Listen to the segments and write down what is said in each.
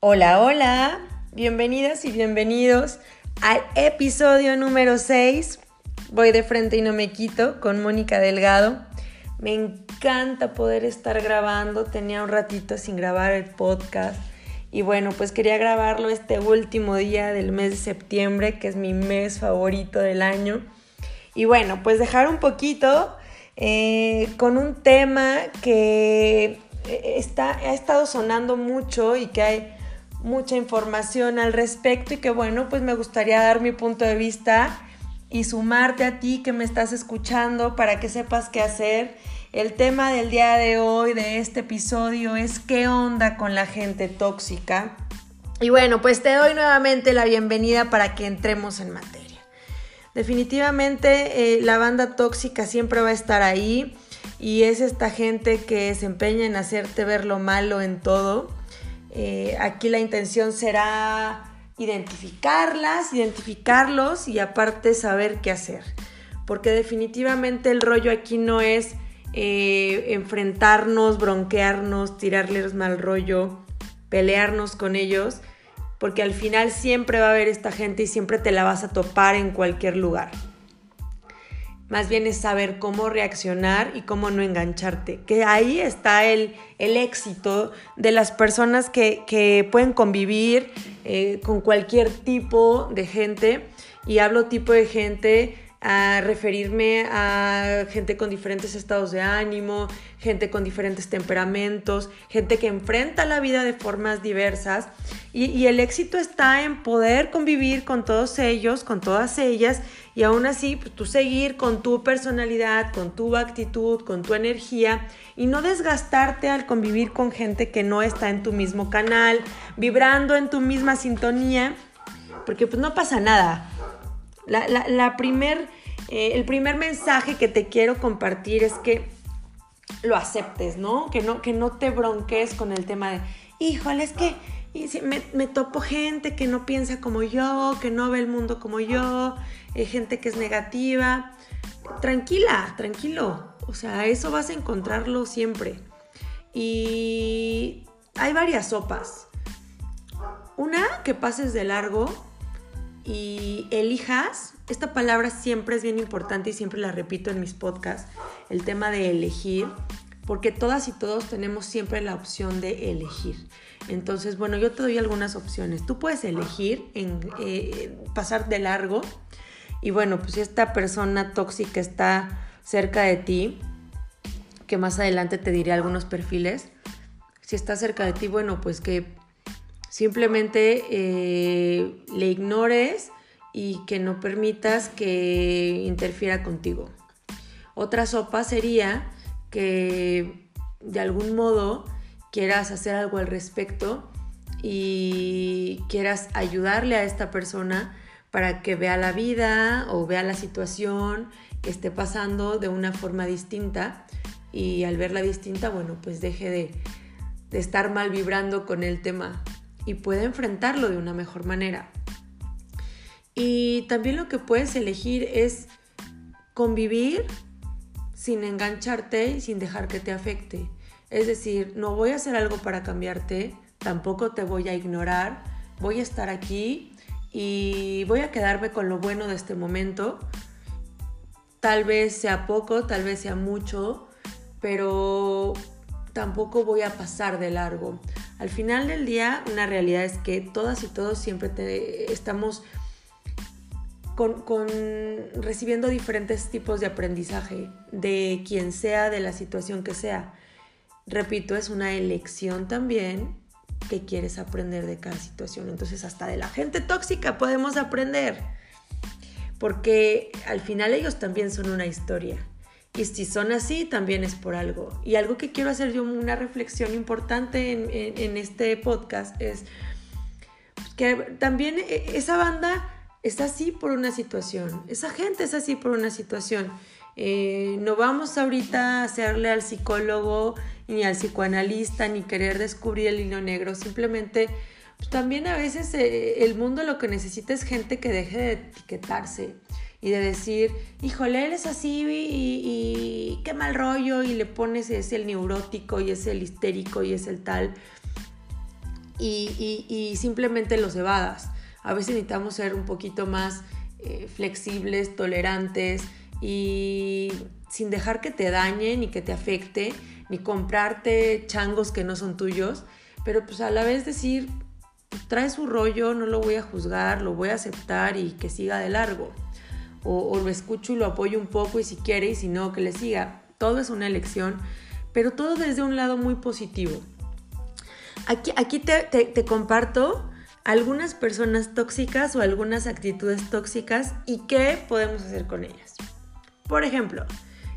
Hola, hola, bienvenidas y bienvenidos al episodio número 6. Voy de frente y no me quito con Mónica Delgado. Me encanta poder estar grabando, tenía un ratito sin grabar el podcast y bueno, pues quería grabarlo este último día del mes de septiembre, que es mi mes favorito del año. Y bueno, pues dejar un poquito eh, con un tema que eh, está, ha estado sonando mucho y que hay mucha información al respecto y que bueno, pues me gustaría dar mi punto de vista y sumarte a ti que me estás escuchando para que sepas qué hacer. El tema del día de hoy, de este episodio, es qué onda con la gente tóxica. Y bueno, pues te doy nuevamente la bienvenida para que entremos en materia. Definitivamente eh, la banda tóxica siempre va a estar ahí y es esta gente que se empeña en hacerte ver lo malo en todo eh, aquí la intención será identificarlas, identificarlos y aparte saber qué hacer. Porque definitivamente el rollo aquí no es eh, enfrentarnos, bronquearnos, tirarles mal rollo, pelearnos con ellos, porque al final siempre va a haber esta gente y siempre te la vas a topar en cualquier lugar más bien es saber cómo reaccionar y cómo no engancharte. Que ahí está el, éxito de las personas que, pueden convivir eh, con cualquier tipo de gente. Y hablo tipo de gente a referirme a gente con diferentes estados de ánimo, gente con diferentes temperamentos, gente que enfrenta la vida de formas diversas. Y, el éxito está en poder convivir con todos ellos, con todas ellas y aún así pues, tú seguir con tu personalidad, con tu actitud, con tu energía y no desgastarte al convivir con gente que no está en tu mismo canal, vibrando en tu misma sintonía, porque pues no pasa nada la, primer, eh, el primer mensaje que te quiero compartir es que lo aceptes, ¿no? Que no, que no te bronques con el tema de, híjole, es que me, me, topo gente que no piensa como yo, que no ve el mundo como yo, eh, gente que es negativa. Tranquila, tranquilo. O sea, eso vas a encontrarlo siempre. Y hay varias sopas. Una, que pases de largo y elijas, esta palabra siempre es bien importante y siempre la repito en mis podcasts, el tema de elegir, porque todas y todos tenemos siempre la opción de elegir. Entonces, bueno, yo te doy algunas opciones. Tú puedes elegir en eh, pasar de largo y bueno, pues si esta persona tóxica está cerca de ti, que más adelante te diré algunos perfiles, si está cerca de ti, bueno, pues que Simplemente eh, le ignores y que no permitas que interfiera contigo. Otra sopa sería que de algún modo quieras hacer algo al respecto y quieras ayudarle a esta persona para que vea la vida o vea la situación que esté pasando de una forma distinta y al verla distinta, bueno, pues deje de, de estar mal vibrando con el tema y puede enfrentarlo de una mejor manera. Y también lo que puedes elegir es convivir sin engancharte y sin dejar que te afecte. Es decir, no voy a hacer algo para cambiarte, tampoco te voy a ignorar, voy a estar aquí y voy a quedarme con lo bueno de este momento. Tal vez sea poco, tal vez sea mucho, pero tampoco voy a pasar de largo. Al final del día, una realidad es que todas y todos siempre estamos con, recibiendo diferentes tipos de aprendizaje, de quien sea, de la situación que sea. Repito, es una elección también que quieres aprender de cada situación. Entonces, hasta de la gente tóxica podemos aprender. Porque al final ellos también son una historia. Y si son así, también es por algo. Y algo que quiero hacer yo una reflexión importante en, este podcast es que también e, esa banda está así por una situación. Esa gente es así por una situación. Eh, no vamos ahorita a hacerle al psicólogo ni al psicoanalista ni querer descubrir el hilo negro. Simplemente, pues, también a veces eh, el mundo lo que necesita es gente que deje de etiquetarse y de decir, híjole, él es así y, qué mal rollo y le pones es el neurótico y es el histérico y es el tal. y, simplemente los evadas. A veces necesitamos ser un poquito más eh, flexibles, tolerantes y sin dejar que te dañe ni que te afecte, ni comprarte changos que no son tuyos, pero pues a la vez decir, trae su rollo, no lo voy a juzgar, lo voy a aceptar y que siga de largo. O, lo escucho y lo apoyo un poco y si quiere y si no, que le siga. Todo es una elección, pero todo desde un lado muy positivo. Aquí, aquí te, te comparto algunas personas tóxicas o algunas actitudes tóxicas y qué podemos hacer con ellas. Por ejemplo,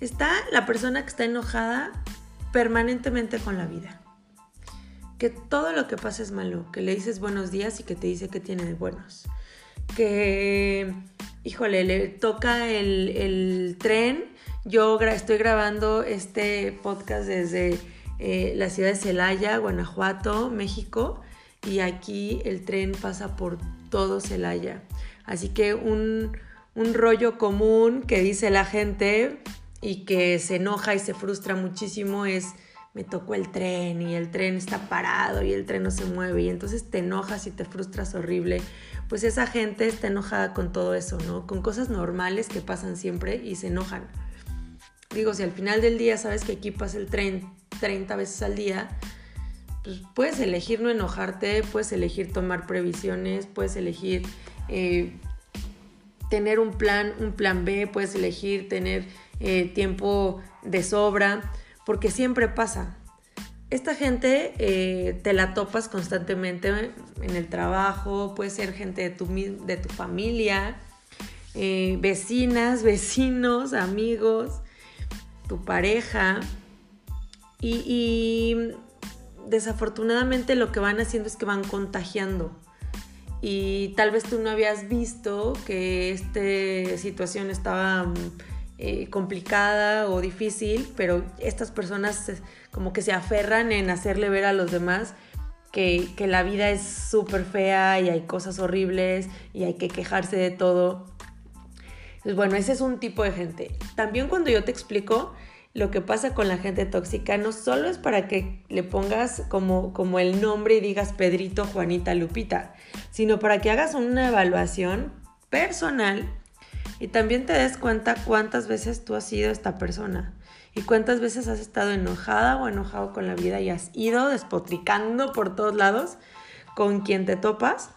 está la persona que está enojada permanentemente con la vida. Que todo lo que pasa es malo, que le dices buenos días y que te dice que tiene de buenos. Que, híjole, le toca el, tren. Yo estoy grabando este podcast desde eh, la ciudad de Celaya, Guanajuato, México, y aquí el tren pasa por todo Celaya. Así que un, un rollo común que dice la gente y que se enoja y se frustra muchísimo es me tocó el tren y el tren está parado y el tren no se mueve y entonces te enojas y te frustras horrible. Pues esa gente está enojada con todo eso, ¿no? Con cosas normales que pasan siempre y se enojan. Digo, si al final del día sabes que aquí pasa el tren 30 veces al día, pues puedes elegir no enojarte, puedes elegir tomar previsiones, puedes elegir eh, tener un plan, un plan B, puedes elegir tener eh, tiempo de sobra, porque siempre pasa. Esta gente eh, te la topas constantemente en el trabajo, puede ser gente de tu, de tu familia, eh, vecinas, vecinos, amigos, tu pareja. y desafortunadamente lo que van haciendo es que van contagiando y tal vez tú no habías visto que esta situación estaba eh, complicada o difícil, pero estas personas como que se aferran en hacerle ver a los demás que, que la vida es súper fea y hay cosas horribles y hay que quejarse de todo. Entonces, bueno, ese es un tipo de gente. También cuando yo te explico lo que pasa con la gente tóxica no solo es para que le pongas como, como el nombre y digas Pedrito, Juanita, Lupita, sino para que hagas una evaluación personal y también te des cuenta cuántas veces tú has sido esta persona y cuántas veces has estado enojada o enojado con la vida y has ido despotricando por todos lados con quien te topas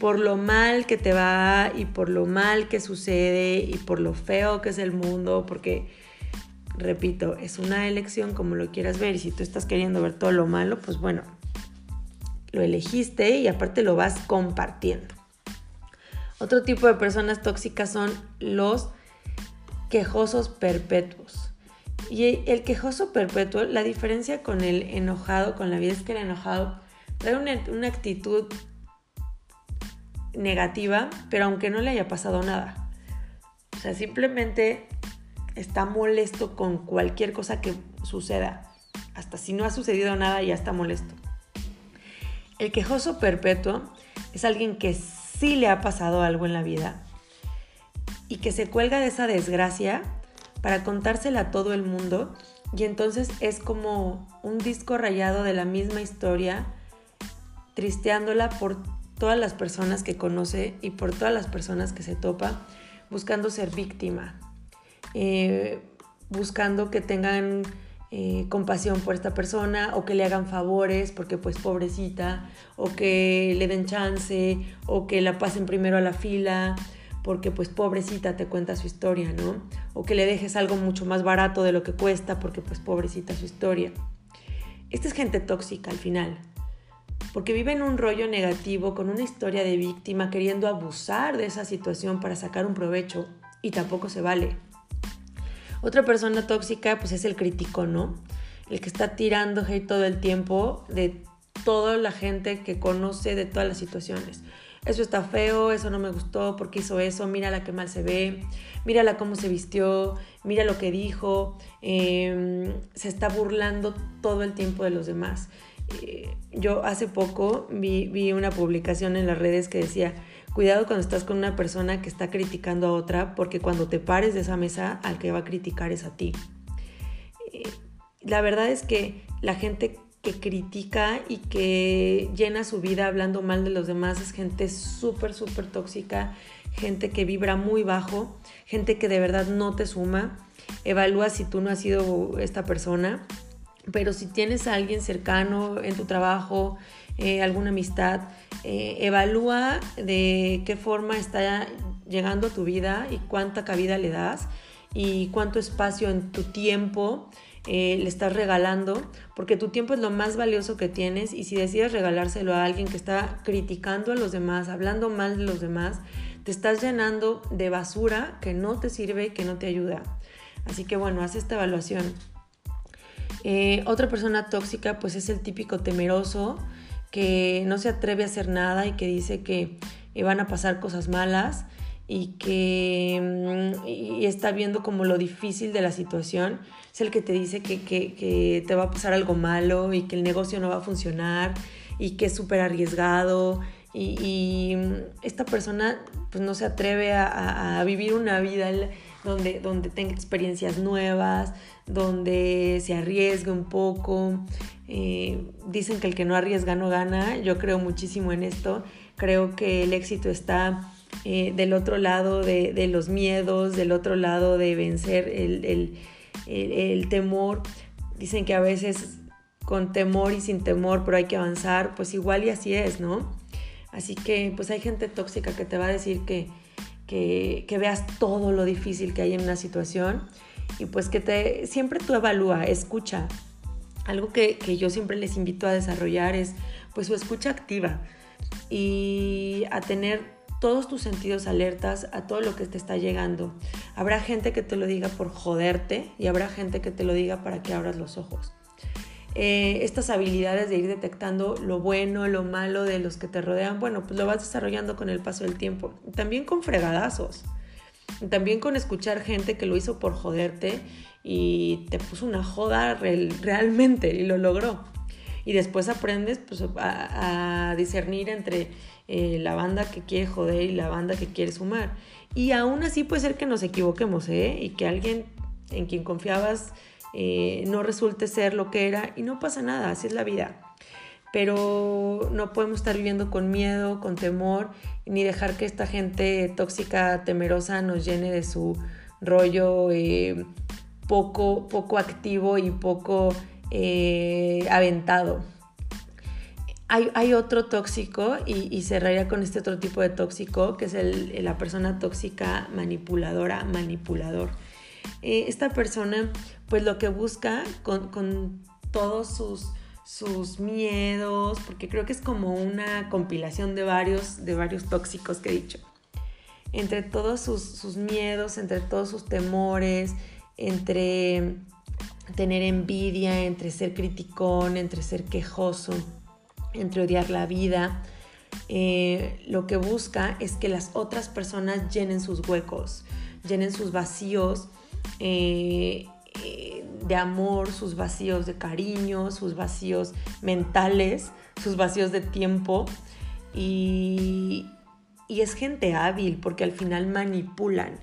por lo mal que te va y por lo mal que sucede y por lo feo que es el mundo, porque repito, es una elección como lo quieras ver y si tú estás queriendo ver todo lo malo, pues bueno, lo elegiste y aparte lo vas compartiendo. Otro tipo de personas tóxicas son los quejosos perpetuos. Y el quejoso perpetuo, la diferencia con el enojado, con la vida es que el enojado trae una, una actitud negativa, pero aunque no le haya pasado nada. O sea, simplemente está molesto con cualquier cosa que suceda. Hasta si no ha sucedido nada, ya está molesto. El quejoso perpetuo es alguien que sí le ha pasado algo en la vida y que se cuelga de esa desgracia para contársela a todo el mundo y entonces es como un disco rayado de la misma historia, tristeándola por todas las personas que conoce y por todas las personas que se topa, buscando ser víctima, eh, buscando que tengan eh, compasión por esta persona o que le hagan favores porque pues pobrecita o que le den chance o que la pasen primero a la fila porque pues pobrecita te cuenta su historia, ¿no? O que le dejes algo mucho más barato de lo que cuesta porque pues pobrecita su historia. Esta es gente tóxica al final, porque vive en un rollo negativo con una historia de víctima queriendo abusar de esa situación para sacar un provecho y tampoco se vale. Otra persona tóxica pues es el crítico, ¿no? El que está tirando hate todo el tiempo de toda la gente que conoce de todas las situaciones. Eso está feo, eso no me gustó, porque hizo eso, mírala qué mal se ve, mírala cómo se vistió, mira lo que dijo, em, se está burlando todo el tiempo de los demás. Eh, yo hace poco vi, una publicación en las redes que decía, Cuidado cuando estás con una persona que está criticando a otra, porque cuando te pares de esa mesa, al que va a criticar es a ti. Eh, la verdad es que la gente que critica y que llena su vida hablando mal de los demás es gente súper, súper tóxica, gente que vibra muy bajo, gente que de verdad no te suma. Evalúa si tú no has sido esta persona, pero si tienes a alguien cercano en tu trabajo, eh, alguna amistad, eh, evalúa de qué forma está llegando a tu vida y cuánta cabida le das y cuánto espacio en tu tiempo eh, le estás regalando, porque tu tiempo es lo más valioso que tienes y si decides regalárselo a alguien que está criticando a los demás, hablando mal de los demás, te estás llenando de basura que no te sirve y que no te ayuda. Así que bueno, haz esta evaluación. Eh, otra persona tóxica pues es el típico temeroso que no se atreve a hacer nada y que dice que eh, van a pasar cosas malas y que mm, está viendo como lo difícil de la situación. Es el que te dice que, que, te va a pasar algo malo y que el negocio no va a funcionar y que es súper arriesgado. Y, mm, esta persona pues no se atreve a, vivir una vida donde, donde tenga experiencias nuevas, donde se arriesgue un poco. Eh, dicen que el que no arriesga no gana. Yo creo muchísimo en esto. Creo que el éxito está eh, del otro lado de, los miedos, del otro lado de vencer el, temor. Dicen que a veces con temor y sin temor, pero hay que avanzar, pues igual y así es, ¿no? Así que pues hay gente tóxica que te va a decir que, que, veas todo lo difícil que hay en una situación y pues que te siempre tú evalúa, escucha. Algo que, que yo siempre les invito a desarrollar es pues su escucha activa y a tener todos tus sentidos alertas a todo lo que te está llegando. Habrá gente que te lo diga por joderte y habrá gente que te lo diga para que abras los ojos. Eh, estas habilidades de ir detectando lo bueno, lo malo de los que te rodean, bueno, pues lo vas desarrollando con el paso del tiempo. También con fregadazos. También con escuchar gente que lo hizo por joderte y te puso una joda realmente y lo logró. Y después aprendes pues, a discernir entre eh, la banda que quiere joder y la banda que quiere sumar. Y aún así puede ser que nos equivoquemos, ¿eh? Y que alguien en quien confiabas eh, no resulte ser lo que era y no pasa nada, así es la vida. Pero no podemos estar viviendo con miedo, con temor, ni dejar que esta gente tóxica, temerosa nos llene de su rollo poco, poco activo y poco aventado. Hay, otro tóxico y, cerraría con este otro tipo de tóxico, que es el, la persona tóxica manipuladora, manipulador. Eh, esta persona, pues lo que busca con, todos sus, sus miedos, porque creo que es como una compilación de varios, de varios tóxicos que he dicho. Entre todos sus, sus miedos, entre todos sus temores, entre tener envidia, entre ser criticón, entre ser quejoso entre odiar la vida, eh, lo que busca es que las otras personas llenen sus huecos, llenen sus vacíos eh, eh, de amor, sus vacíos de cariño, sus vacíos mentales, sus vacíos de tiempo. Y, y es gente hábil porque al final manipulan.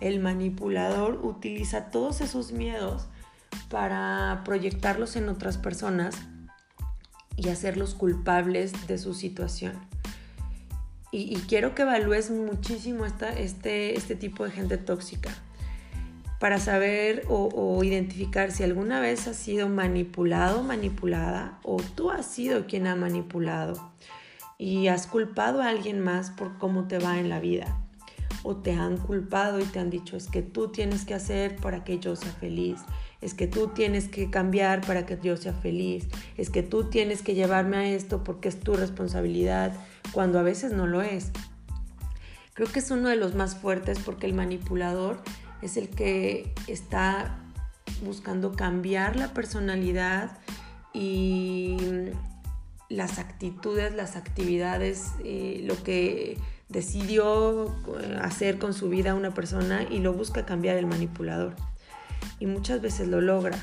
El manipulador utiliza todos esos miedos para proyectarlos en otras personas y hacerlos culpables de su situación. Y, quiero que evalúes muchísimo esta, este, este tipo de gente tóxica para saber o, identificar si alguna vez has sido manipulado, manipulada o tú has sido quien ha manipulado y has culpado a alguien más por cómo te va en la vida. O te han culpado y te han dicho es que tú tienes que hacer para que yo sea feliz. Es que tú tienes que cambiar para que yo sea feliz, es que tú tienes que llevarme a esto porque es tu responsabilidad, cuando a veces no lo es. Creo que es uno de los más fuertes porque el manipulador es el que está buscando cambiar la personalidad y las actitudes, las actividades, eh, lo que decidió eh, hacer con su vida una persona y lo busca cambiar el manipulador y muchas veces lo logra.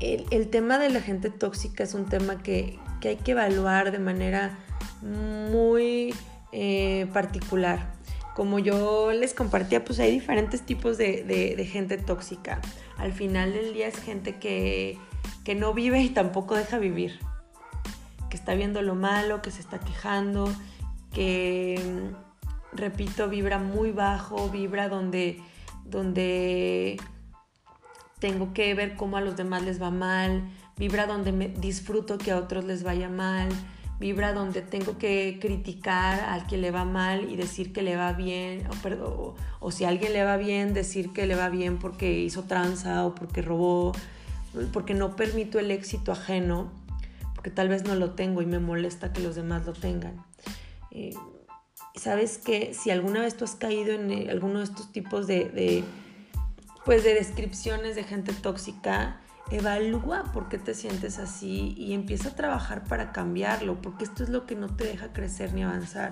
El, tema de la gente tóxica es un tema que, hay que evaluar de manera muy eh, particular. Como yo les compartía, pues hay diferentes tipos de, gente tóxica. Al final del día es gente que que no vive y tampoco deja vivir, que está viendo lo malo, que se está quejando, que, repito, vibra muy bajo, vibra donde, donde tengo que ver cómo a los demás les va mal, vibra donde me disfruto que a otros les vaya mal, vibra donde tengo que criticar al que le va mal y decir que le va bien, o, o, si a alguien le va bien, decir que le va bien porque hizo tranza o porque robó, porque no permito el éxito ajeno, porque tal vez no lo tengo y me molesta que los demás lo tengan. Eh, Sabes que si alguna vez tú has caído en eh, alguno de estos tipos de pues de descripciones de gente tóxica, evalúa por qué te sientes así y empieza a trabajar para cambiarlo, porque esto es lo que no te deja crecer ni avanzar.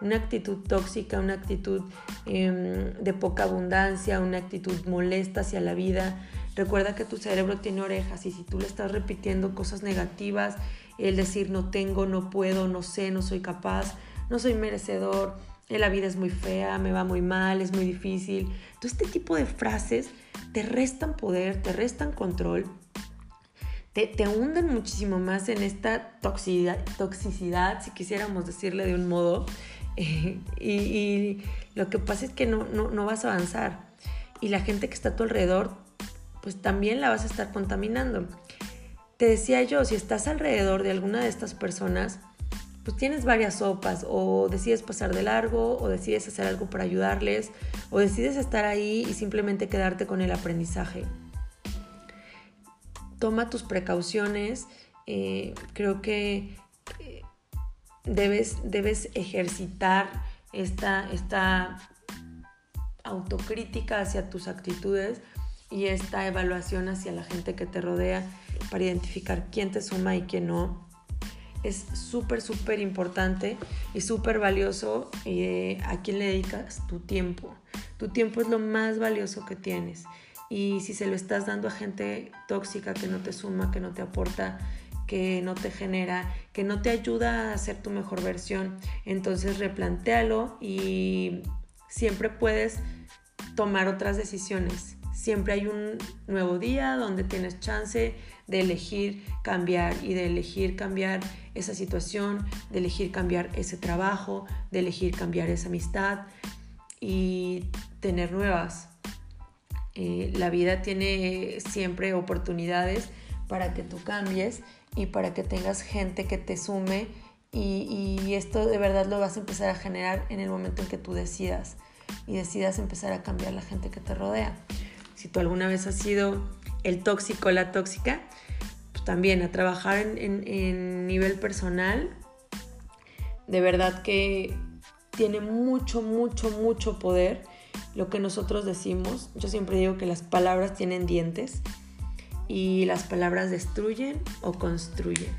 Una actitud tóxica, una actitud em, de poca abundancia, una actitud molesta hacia la vida. Recuerda que tu cerebro tiene orejas y si tú le estás repitiendo cosas negativas, el decir no tengo, no puedo, no sé, no soy capaz, no soy merecedor, la vida es muy fea, me va muy mal, es muy difícil. Todo este tipo de frases te restan poder, te restan control, te, te hunden muchísimo más en esta toxicidad, toxicidad, si quisiéramos decirle de un modo. y, lo que pasa es que no, no, no vas a avanzar. Y la gente que está a tu alrededor, pues también la vas a estar contaminando. Te decía yo, si estás alrededor de alguna de estas personas, pues tienes varias sopas o decides pasar de largo o decides hacer algo para ayudarles o decides estar ahí y simplemente quedarte con el aprendizaje. Toma tus precauciones, eh, creo que eh, debes, debes ejercitar esta, esta autocrítica hacia tus actitudes y esta evaluación hacia la gente que te rodea para identificar quién te suma y quién no es súper, súper importante y súper valioso eh, a quién le dedicas tu tiempo. Tu tiempo es lo más valioso que tienes. Y si se lo estás dando a gente tóxica que no te suma, que no te aporta, que no te genera, que no te ayuda a ser tu mejor versión, entonces replantéalo y siempre puedes tomar otras decisiones. Siempre hay un nuevo día donde tienes chance de elegir cambiar y de elegir cambiar esa situación, de elegir cambiar ese trabajo, de elegir cambiar esa amistad y tener nuevas. Eh, la vida tiene siempre oportunidades para que tú cambies y para que tengas gente que te sume y, y esto de verdad lo vas a empezar a generar en el momento en que tú decidas y decidas empezar a cambiar la gente que te rodea. Si tú alguna vez has sido el tóxico, la tóxica, pues también a trabajar en, nivel personal. De verdad que tiene mucho, mucho, mucho poder lo que nosotros decimos. Yo siempre digo que las palabras tienen dientes y las palabras destruyen o construyen.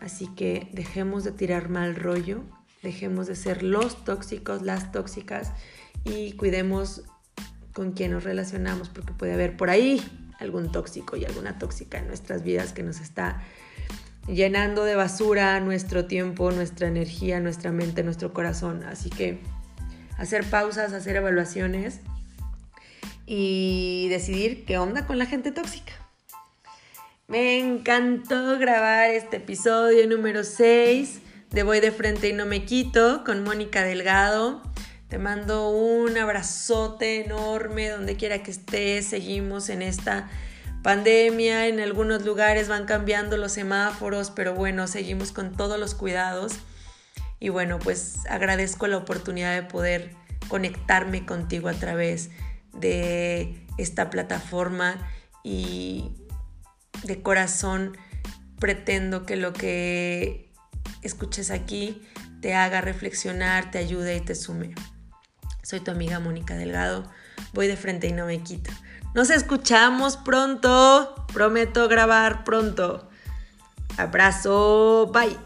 Así que dejemos de tirar mal rollo, dejemos de ser los tóxicos, las tóxicas y cuidemos con quién nos relacionamos, porque puede haber por ahí algún tóxico y alguna tóxica en nuestras vidas que nos está llenando de basura nuestro tiempo, nuestra energía, nuestra mente, nuestro corazón. Así que hacer pausas, hacer evaluaciones y decidir qué onda con la gente tóxica. Me encantó grabar este episodio número 6 de Voy de frente y no me quito con Mónica Delgado. Te mando un abrazote enorme donde quiera que estés. Seguimos en esta pandemia. En algunos lugares van cambiando los semáforos, pero bueno, seguimos con todos los cuidados. Y bueno, pues agradezco la oportunidad de poder conectarme contigo a través de esta plataforma y de corazón pretendo que lo que escuches aquí te haga reflexionar, te ayude y te sume. Soy tu amiga Mónica Delgado. Voy de frente y no me quito. Nos escuchamos pronto. Prometo grabar pronto. Abrazo. Bye.